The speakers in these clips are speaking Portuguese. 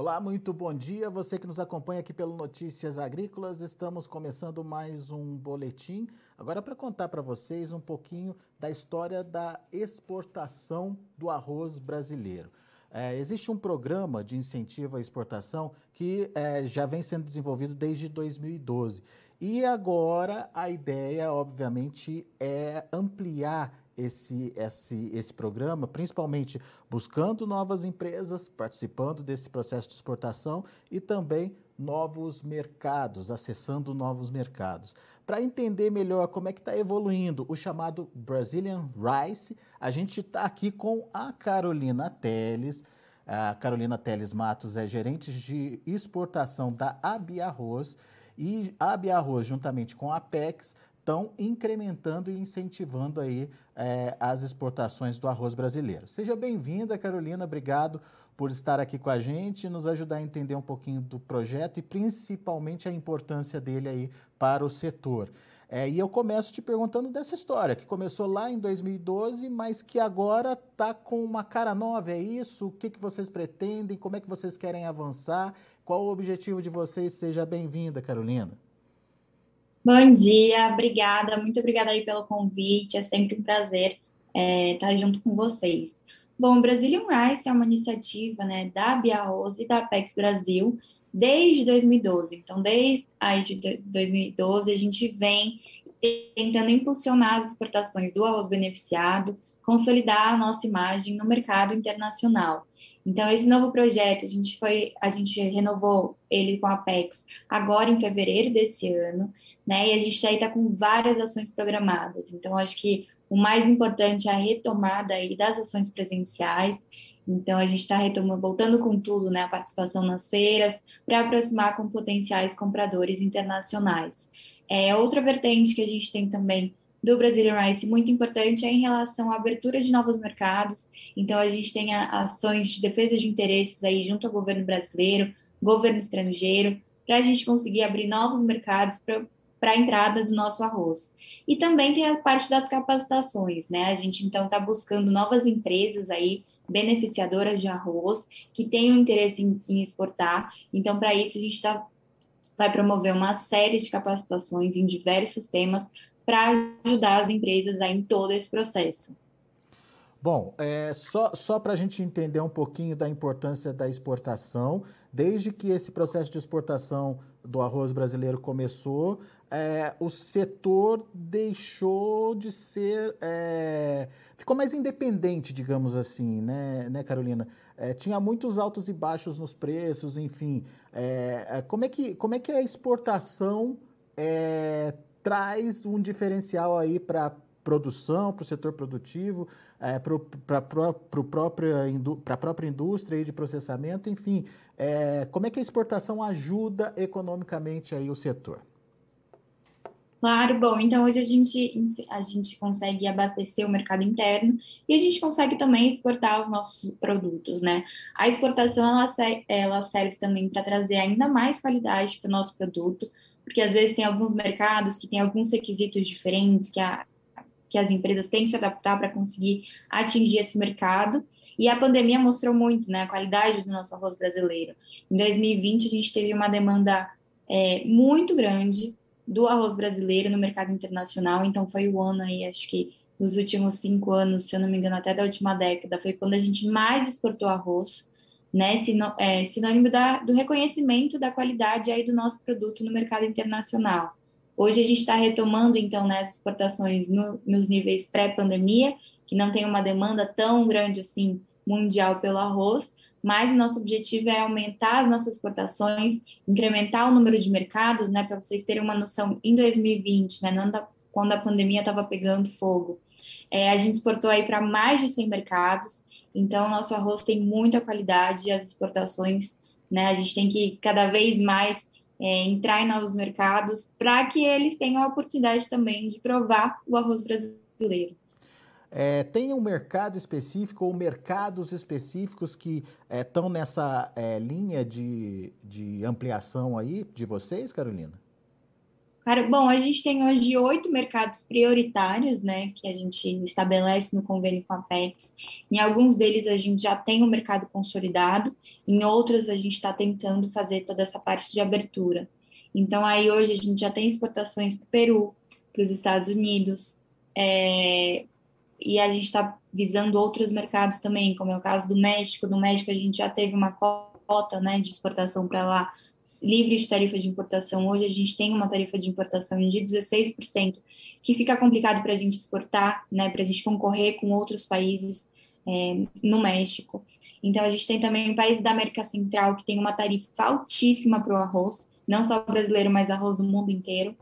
Olá, muito bom dia. Você que nos acompanha aqui pelo Notícias Agrícolas, estamos começando mais um boletim. Agora para contar para vocês um pouquinho da história da exportação do arroz brasileiro. É, existe um programa de incentivo à exportação que é, já vem sendo desenvolvido desde 2012. E agora a ideia, obviamente, é ampliar esse, esse, esse programa, principalmente buscando novas empresas, participando desse processo de exportação e também novos mercados, acessando novos mercados. Para entender melhor como é que está evoluindo o chamado Brazilian Rice, a gente está aqui com a Carolina Teles. A Carolina Teles Matos é gerente de exportação da Abi Arroz e a Abi Arroz, juntamente com a Apex, estão incrementando e incentivando aí é, as exportações do arroz brasileiro. Seja bem-vinda, Carolina, obrigado por estar aqui com a gente, nos ajudar a entender um pouquinho do projeto e principalmente a importância dele aí para o setor. É, e eu começo te perguntando dessa história, que começou lá em 2012, mas que agora está com uma cara nova, é isso? O que, que vocês pretendem? Como é que vocês querem avançar? Qual o objetivo de vocês? Seja bem-vinda, Carolina. Bom dia, obrigada, muito obrigada aí pelo convite, é sempre um prazer é, estar junto com vocês. Bom, o Brazilian Rice é uma iniciativa né, da Bia Rose e da Apex Brasil desde 2012. Então, desde aí de 2012, a gente vem tentando impulsionar as exportações do arroz beneficiado, consolidar a nossa imagem no mercado internacional. Então, esse novo projeto, a gente foi, a gente renovou ele com a Apex agora em fevereiro desse ano, né? E a gente aí está com várias ações programadas. Então, acho que o mais importante é a retomada aí das ações presenciais. Então, a gente está retomando, voltando com tudo, né? A participação nas feiras, para aproximar com potenciais compradores internacionais. É, outra vertente que a gente tem também do Brazilian Rice muito importante é em relação à abertura de novos mercados. Então, a gente tem ações de defesa de interesses aí junto ao governo brasileiro, governo estrangeiro, para a gente conseguir abrir novos mercados para a entrada do nosso arroz. E também tem a parte das capacitações, né? A gente então está buscando novas empresas aí beneficiadoras de arroz que tenham interesse em, em exportar. Então, para isso, a gente está vai promover uma série de capacitações em diversos temas para ajudar as empresas em todo esse processo. Bom, é, só, só para a gente entender um pouquinho da importância da exportação, desde que esse processo de exportação do arroz brasileiro começou, é, o setor deixou de ser. É, ficou mais independente, digamos assim, né, né Carolina? É, tinha muitos altos e baixos nos preços, enfim. É, é, como, é que, como é que a exportação é, traz um diferencial aí para produção, para o setor produtivo, é, para a própria indústria de processamento, enfim, é, como é que a exportação ajuda economicamente aí o setor? Claro, bom, então hoje a gente, a gente consegue abastecer o mercado interno e a gente consegue também exportar os nossos produtos, né? A exportação, ela, ela serve também para trazer ainda mais qualidade para o nosso produto, porque às vezes tem alguns mercados que têm alguns requisitos diferentes que, a, que as empresas têm que se adaptar para conseguir atingir esse mercado, e a pandemia mostrou muito, né, a qualidade do nosso arroz brasileiro. Em 2020, a gente teve uma demanda é, muito grande, do arroz brasileiro no mercado internacional. Então, foi o ano aí, acho que nos últimos cinco anos, se eu não me engano, até da última década, foi quando a gente mais exportou arroz, né? Sino, é, sinônimo da, do reconhecimento da qualidade aí do nosso produto no mercado internacional. Hoje a gente está retomando, então, né, as exportações no, nos níveis pré-pandemia, que não tem uma demanda tão grande assim mundial pelo arroz, mas nosso objetivo é aumentar as nossas exportações, incrementar o número de mercados, né, para vocês terem uma noção, em 2020, né, da, quando a pandemia estava pegando fogo, é, a gente exportou aí para mais de 100 mercados, então nosso arroz tem muita qualidade e as exportações, né, a gente tem que cada vez mais é, entrar em novos mercados para que eles tenham a oportunidade também de provar o arroz brasileiro. É, tem um mercado específico ou mercados específicos que estão é, nessa é, linha de, de ampliação aí de vocês, Carolina? Cara, bom, a gente tem hoje oito mercados prioritários, né, que a gente estabelece no convênio com a PEX. Em alguns deles a gente já tem o um mercado consolidado, em outros a gente está tentando fazer toda essa parte de abertura. Então, aí hoje a gente já tem exportações para o Peru, para os Estados Unidos, é, e a gente está visando outros mercados também, como é o caso do México. No México a gente já teve uma cota né, de exportação para lá livre de tarifa de importação. Hoje a gente tem uma tarifa de importação de 16%, que fica complicado para a gente exportar, né, para a gente concorrer com outros países é, no México. Então, a gente tem também um país da América Central que tem uma tarifa altíssima para o arroz, não só brasileiro, mas arroz do mundo inteiro.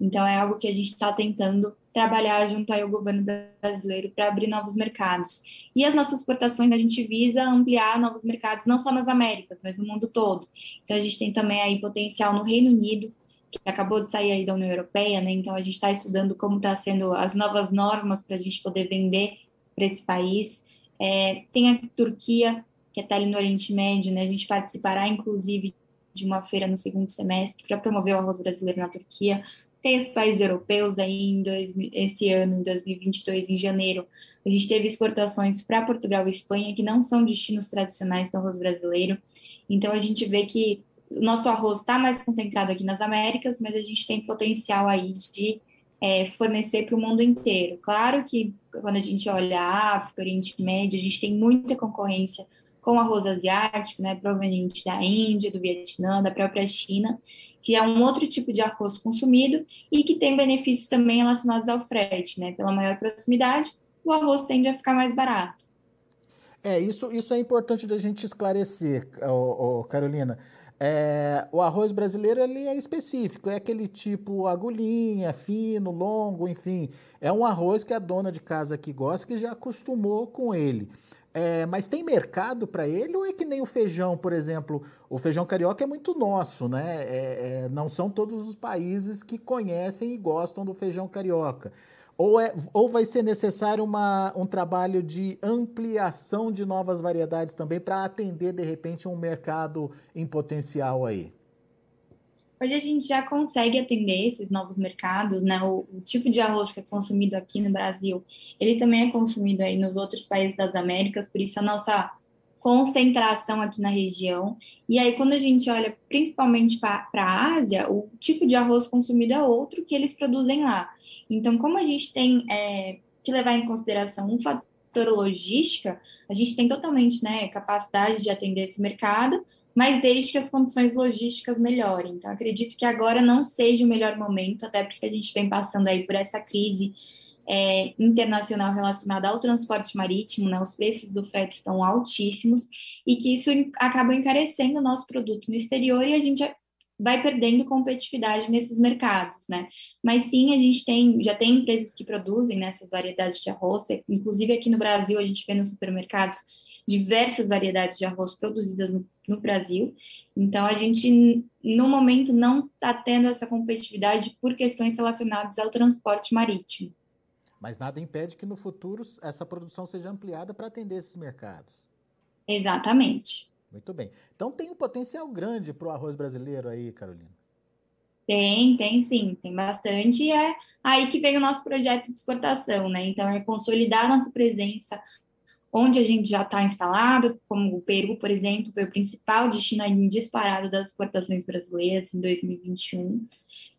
Então, é algo que a gente está tentando trabalhar junto ao governo brasileiro para abrir novos mercados. E as nossas exportações, a gente visa ampliar novos mercados, não só nas Américas, mas no mundo todo. Então, a gente tem também aí potencial no Reino Unido, que acabou de sair aí da União Europeia, né? Então, a gente está estudando como está sendo as novas normas para a gente poder vender para esse país. É, tem a Turquia, que está ali no Oriente Médio, né? A gente participará, inclusive, de uma feira no segundo semestre para promover o arroz brasileiro na Turquia. Tem os países europeus aí em dois, esse ano, em 2022, em janeiro, a gente teve exportações para Portugal e Espanha, que não são destinos tradicionais do arroz brasileiro. Então, a gente vê que o nosso arroz está mais concentrado aqui nas Américas, mas a gente tem potencial aí de é, fornecer para o mundo inteiro. Claro que quando a gente olha a África, Oriente Médio, a gente tem muita concorrência com arroz asiático, né, proveniente da Índia, do Vietnã, da própria China, que é um outro tipo de arroz consumido e que tem benefícios também relacionados ao frete, né? Pela maior proximidade, o arroz tende a ficar mais barato. É, isso, isso é importante da gente esclarecer, ô, ô, Carolina. É, o arroz brasileiro ele é específico, é aquele tipo agulhinha, fino, longo, enfim. É um arroz que a dona de casa que gosta, que já acostumou com ele. É, mas tem mercado para ele ou é que nem o feijão, por exemplo? O feijão carioca é muito nosso, né? É, é, não são todos os países que conhecem e gostam do feijão carioca. Ou, é, ou vai ser necessário uma, um trabalho de ampliação de novas variedades também para atender, de repente, um mercado em potencial aí? Hoje a gente já consegue atender esses novos mercados, né? O, o, tipo de arroz que é consumido aqui no Brasil, ele também é consumido aí nos outros países das Américas, por isso a nossa concentração aqui na região. E aí, quando a gente olha principalmente para a Ásia, o tipo de arroz consumido é outro que eles produzem lá. Então, como a gente tem é, que levar em consideração um fator logística, a gente tem totalmente né, capacidade de atender esse mercado, mas desde que as condições logísticas melhorem. Então, acredito que agora não seja o melhor momento, até porque a gente vem passando aí por essa crise é, internacional relacionada ao transporte marítimo, né? Os preços do frete estão altíssimos e que isso acaba encarecendo o nosso produto no exterior e a gente vai perdendo competitividade nesses mercados, né? Mas sim, a gente tem, já tem empresas que produzem nessas variedades de arroz, inclusive aqui no Brasil a gente vê nos supermercados diversas variedades de arroz produzidas no, no Brasil. Então, a gente, no momento, não está tendo essa competitividade por questões relacionadas ao transporte marítimo. Mas nada impede que no futuro essa produção seja ampliada para atender esses mercados. Exatamente. Muito bem. Então tem um potencial grande para o arroz brasileiro aí, Carolina. Tem, tem sim, tem bastante. E é aí que vem o nosso projeto de exportação, né? Então, é consolidar nossa presença onde a gente já está instalado, como o Peru, por exemplo, foi o principal destino disparado das exportações brasileiras em 2021,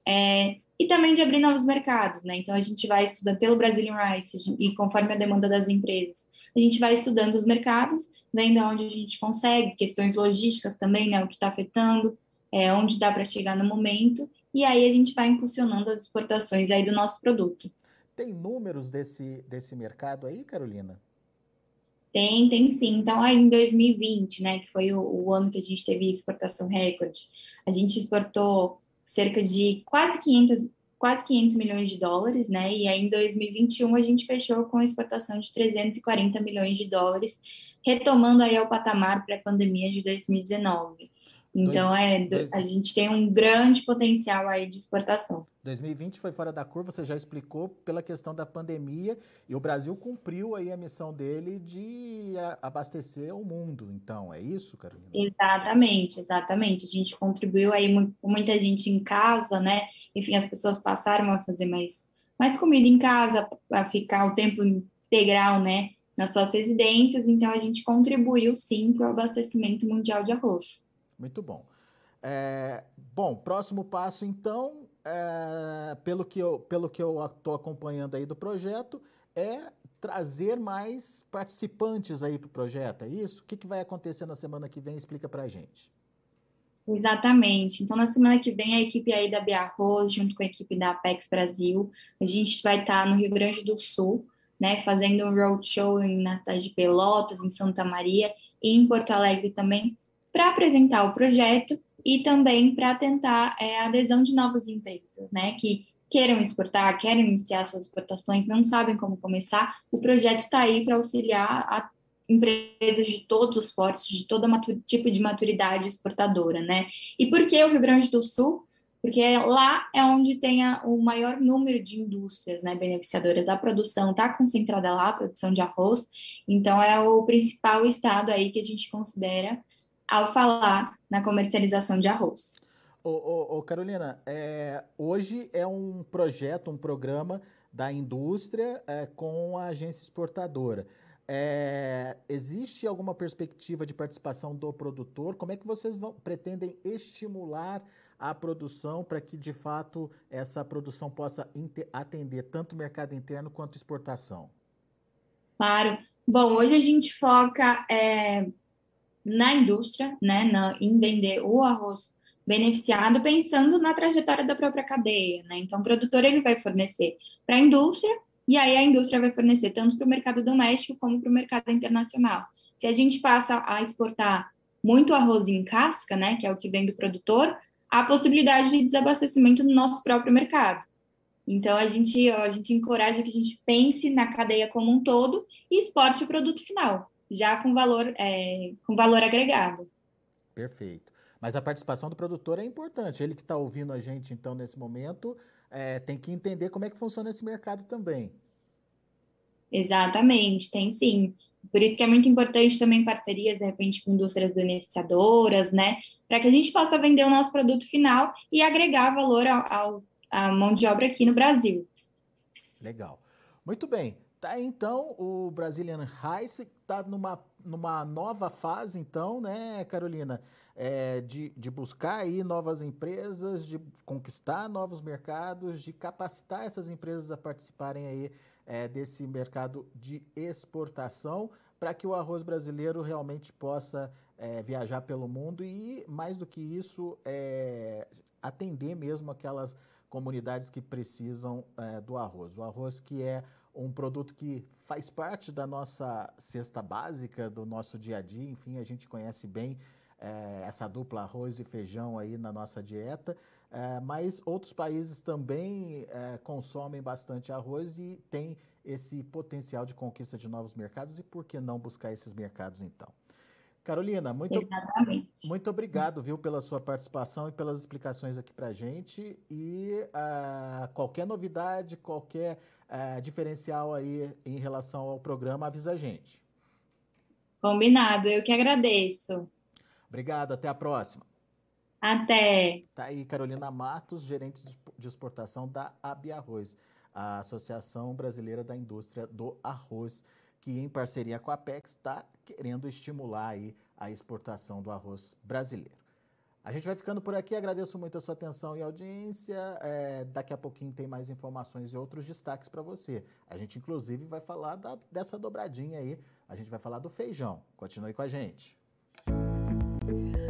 é, e também de abrir novos mercados, né? Então a gente vai estudando pelo Brazilian Rice e conforme a demanda das empresas, a gente vai estudando os mercados, vendo onde a gente consegue, questões logísticas também, né? O que está afetando, é, onde dá para chegar no momento, e aí a gente vai impulsionando as exportações aí do nosso produto. Tem números desse, desse mercado aí, Carolina? Tem, tem sim. Então, aí em 2020, né, que foi o, o, ano que a gente teve exportação recorde, a gente exportou cerca de quase 500, quase 500 milhões de dólares, né, e aí em 2021 a gente fechou com exportação de 340 milhões de dólares, retomando aí ao patamar pré-pandemia de 2019. Então, dois, é, dois, a gente tem um grande potencial aí de exportação. 2020 foi fora da curva, você já explicou, pela questão da pandemia, e o Brasil cumpriu aí a missão dele de abastecer o mundo. Então, é isso, Carolina? Exatamente, exatamente. A gente contribuiu aí com muita gente em casa, né? Enfim, as pessoas passaram a fazer mais, mais comida em casa, a ficar o tempo integral, né? Nas suas residências, então a gente contribuiu sim para o abastecimento mundial de arroz. Muito bom. É, bom, próximo passo, então, é, pelo que eu pelo que eu estou acompanhando aí do projeto, é trazer mais participantes aí para o projeto, é isso? O que, que vai acontecer na semana que vem? Explica para a gente. Exatamente. Então, na semana que vem, a equipe aí da Biarro, junto com a equipe da Apex Brasil, a gente vai estar no Rio Grande do Sul, né, fazendo um roadshow na cidade de Pelotas, em Santa Maria e em Porto Alegre também, para apresentar o projeto e também para tentar é, a adesão de novas empresas, né, que queiram exportar, querem iniciar suas exportações, não sabem como começar. O projeto está aí para auxiliar empresas de todos os portos, de todo tipo de maturidade exportadora, né? E por que o Rio Grande do Sul? Porque lá é onde tem a, o maior número de indústrias né, beneficiadoras. A produção está concentrada lá, a produção de arroz, então é o principal estado aí que a gente considera ao falar na comercialização de arroz. Ô, ô, ô Carolina, é, hoje é um projeto, um programa da indústria é, com a agência exportadora. É, existe alguma perspectiva de participação do produtor? Como é que vocês vão, pretendem estimular a produção para que, de fato, essa produção possa atender tanto o mercado interno quanto exportação? Claro. Bom, hoje a gente foca é, na indústria, né, na, em vender o arroz beneficiado, pensando na trajetória da própria cadeia, né? Então, o produtor ele vai fornecer para a indústria e aí a indústria vai fornecer tanto para o mercado doméstico como para o mercado internacional. Se a gente passa a exportar muito arroz em casca, né, que é o que vem do produtor, há possibilidade de desabastecimento no nosso próprio mercado. Então a gente a gente encoraja que a gente pense na cadeia como um todo e exporte o produto final já com valor, é, com valor agregado. Perfeito. Mas a participação do produtor é importante. Ele que está ouvindo a gente, então, nesse momento, é, tem que entender como é que funciona esse mercado também. Exatamente, tem sim. Por isso que é muito importante também parcerias, de repente, com indústrias beneficiadoras, né? Para que a gente possa vender o nosso produto final e agregar valor ao, ao, à mão de obra aqui no Brasil. Legal. Muito bem. Tá, então, o Brazilian Rice está numa, numa nova fase, então, né, Carolina, é, de, de buscar aí novas empresas, de conquistar novos mercados, de capacitar essas empresas a participarem aí é, desse mercado de exportação, para que o arroz brasileiro realmente possa é, viajar pelo mundo e, mais do que isso, é, atender mesmo aquelas comunidades que precisam é, do arroz. O arroz que é um produto que faz parte da nossa cesta básica, do nosso dia a dia, enfim, a gente conhece bem é, essa dupla arroz e feijão aí na nossa dieta, é, mas outros países também é, consomem bastante arroz e tem esse potencial de conquista de novos mercados e por que não buscar esses mercados então? Carolina, muito, muito obrigado, viu, pela sua participação e pelas explicações aqui para a gente. E uh, qualquer novidade, qualquer uh, diferencial aí em relação ao programa, avisa a gente. Combinado, eu que agradeço. Obrigado, até a próxima. Até. Tá aí Carolina Matos, gerente de exportação da Abiarroz, a Associação Brasileira da Indústria do Arroz que em parceria com a Apex está querendo estimular aí a exportação do arroz brasileiro. A gente vai ficando por aqui, agradeço muito a sua atenção e audiência. É, daqui a pouquinho tem mais informações e outros destaques para você. A gente, inclusive, vai falar da, dessa dobradinha aí. A gente vai falar do feijão. Continue com a gente.